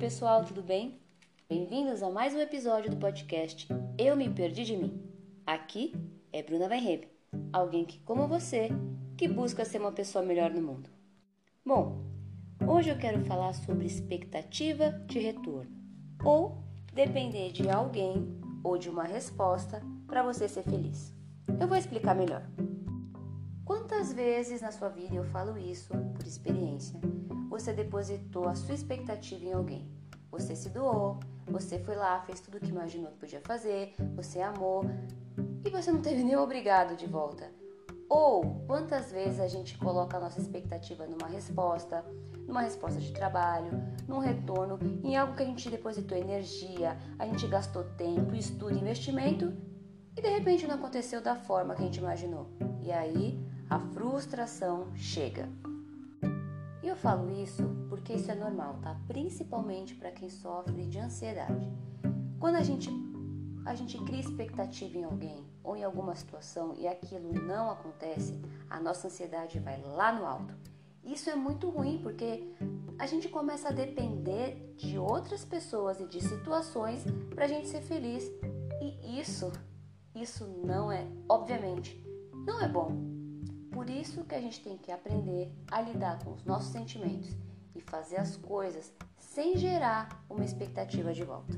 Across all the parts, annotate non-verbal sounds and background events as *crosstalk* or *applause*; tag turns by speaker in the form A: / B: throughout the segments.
A: pessoal, tudo bem? Bem-vindos a mais um episódio do podcast Eu Me Perdi de Mim. Aqui é Bruna Weinreb, alguém que, como você, que busca ser uma pessoa melhor no mundo. Bom, hoje eu quero falar sobre expectativa de retorno, ou depender de alguém ou de uma resposta para você ser feliz. Eu vou explicar melhor. Quantas vezes na sua vida eu falo isso por experiência? Você depositou a sua expectativa em alguém. Você se doou, você foi lá, fez tudo o que imaginou que podia fazer, você amou e você não teve *laughs* nem obrigado de volta. Ou quantas vezes a gente coloca a nossa expectativa numa resposta, numa resposta de trabalho, num retorno, em algo que a gente depositou energia, a gente gastou tempo, estudo, investimento e de repente não aconteceu da forma que a gente imaginou. E aí a frustração chega. E eu falo isso porque isso é normal, tá? Principalmente para quem sofre de ansiedade. Quando a gente a gente cria expectativa em alguém ou em alguma situação e aquilo não acontece, a nossa ansiedade vai lá no alto. Isso é muito ruim porque a gente começa a depender de outras pessoas e de situações para a gente ser feliz. E isso, isso não é, obviamente, não é bom. Por isso que a gente tem que aprender a lidar com os nossos sentimentos e fazer as coisas sem gerar uma expectativa de volta.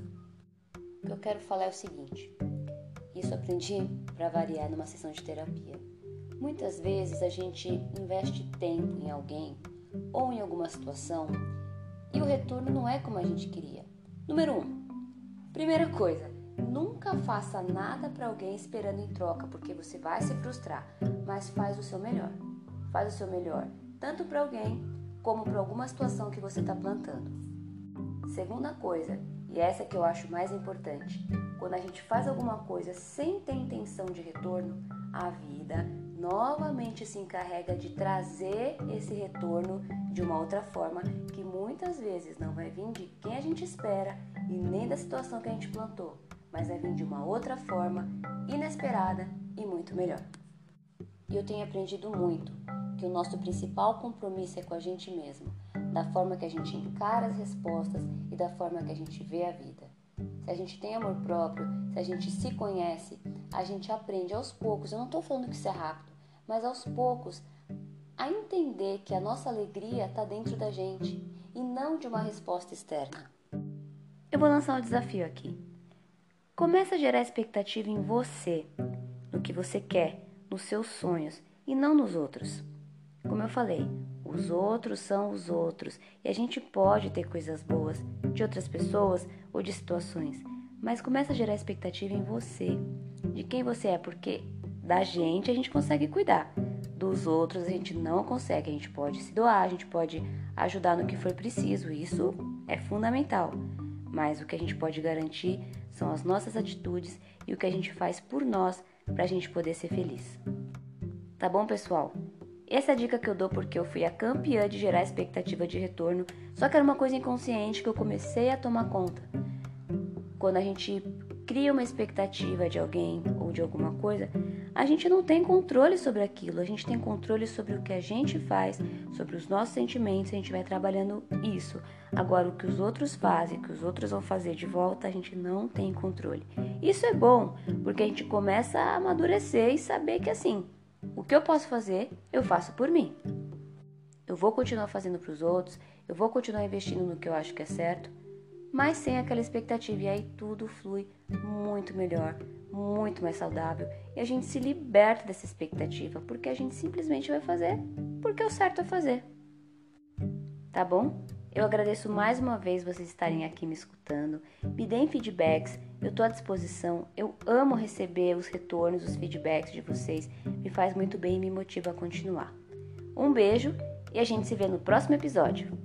A: O que eu quero falar é o seguinte: isso aprendi para variar numa sessão de terapia. Muitas vezes a gente investe tempo em alguém ou em alguma situação e o retorno não é como a gente queria. Número 1. Um, primeira coisa, Nunca faça nada para alguém esperando em troca, porque você vai se frustrar, mas faz o seu melhor. Faz o seu melhor, tanto para alguém como para alguma situação que você está plantando. Segunda coisa, e essa que eu acho mais importante, quando a gente faz alguma coisa sem ter intenção de retorno, a vida novamente se encarrega de trazer esse retorno de uma outra forma que muitas vezes não vai vir de quem a gente espera e nem da situação que a gente plantou, mas vai vir de uma outra forma, inesperada e muito melhor. E eu tenho aprendido muito que o nosso principal compromisso é com a gente mesmo, da forma que a gente encara as respostas e da forma que a gente vê a vida. Se a gente tem amor próprio, se a gente se conhece, a gente aprende aos poucos, eu não estou falando que isso é rápido, mas aos poucos, a entender que a nossa alegria está dentro da gente e não de uma resposta externa. Eu vou lançar um desafio aqui. Começa a gerar expectativa em você, no que você quer, nos seus sonhos e não nos outros. Como eu falei, os outros são os outros e a gente pode ter coisas boas de outras pessoas ou de situações, mas começa a gerar expectativa em você, de quem você é, porque da gente a gente consegue cuidar, dos outros a gente não consegue, a gente pode se doar, a gente pode ajudar no que for preciso, isso é fundamental. Mas o que a gente pode garantir são as nossas atitudes e o que a gente faz por nós para a gente poder ser feliz. Tá bom, pessoal? Essa é a dica que eu dou porque eu fui a campeã de gerar expectativa de retorno, só que era uma coisa inconsciente que eu comecei a tomar conta. Quando a gente cria uma expectativa de alguém ou de alguma coisa, a gente não tem controle sobre aquilo, a gente tem controle sobre o que a gente faz, sobre os nossos sentimentos, a gente vai trabalhando isso. Agora, o que os outros fazem, o que os outros vão fazer de volta, a gente não tem controle. Isso é bom, porque a gente começa a amadurecer e saber que assim, o que eu posso fazer, eu faço por mim. Eu vou continuar fazendo para os outros, eu vou continuar investindo no que eu acho que é certo, mas sem aquela expectativa. E aí tudo flui muito melhor, muito mais saudável. E a gente se liberta dessa expectativa, porque a gente simplesmente vai fazer porque é o certo a fazer. Tá bom? Eu agradeço mais uma vez vocês estarem aqui me escutando. Me deem feedbacks, eu estou à disposição. Eu amo receber os retornos, os feedbacks de vocês. Me faz muito bem e me motiva a continuar. Um beijo e a gente se vê no próximo episódio.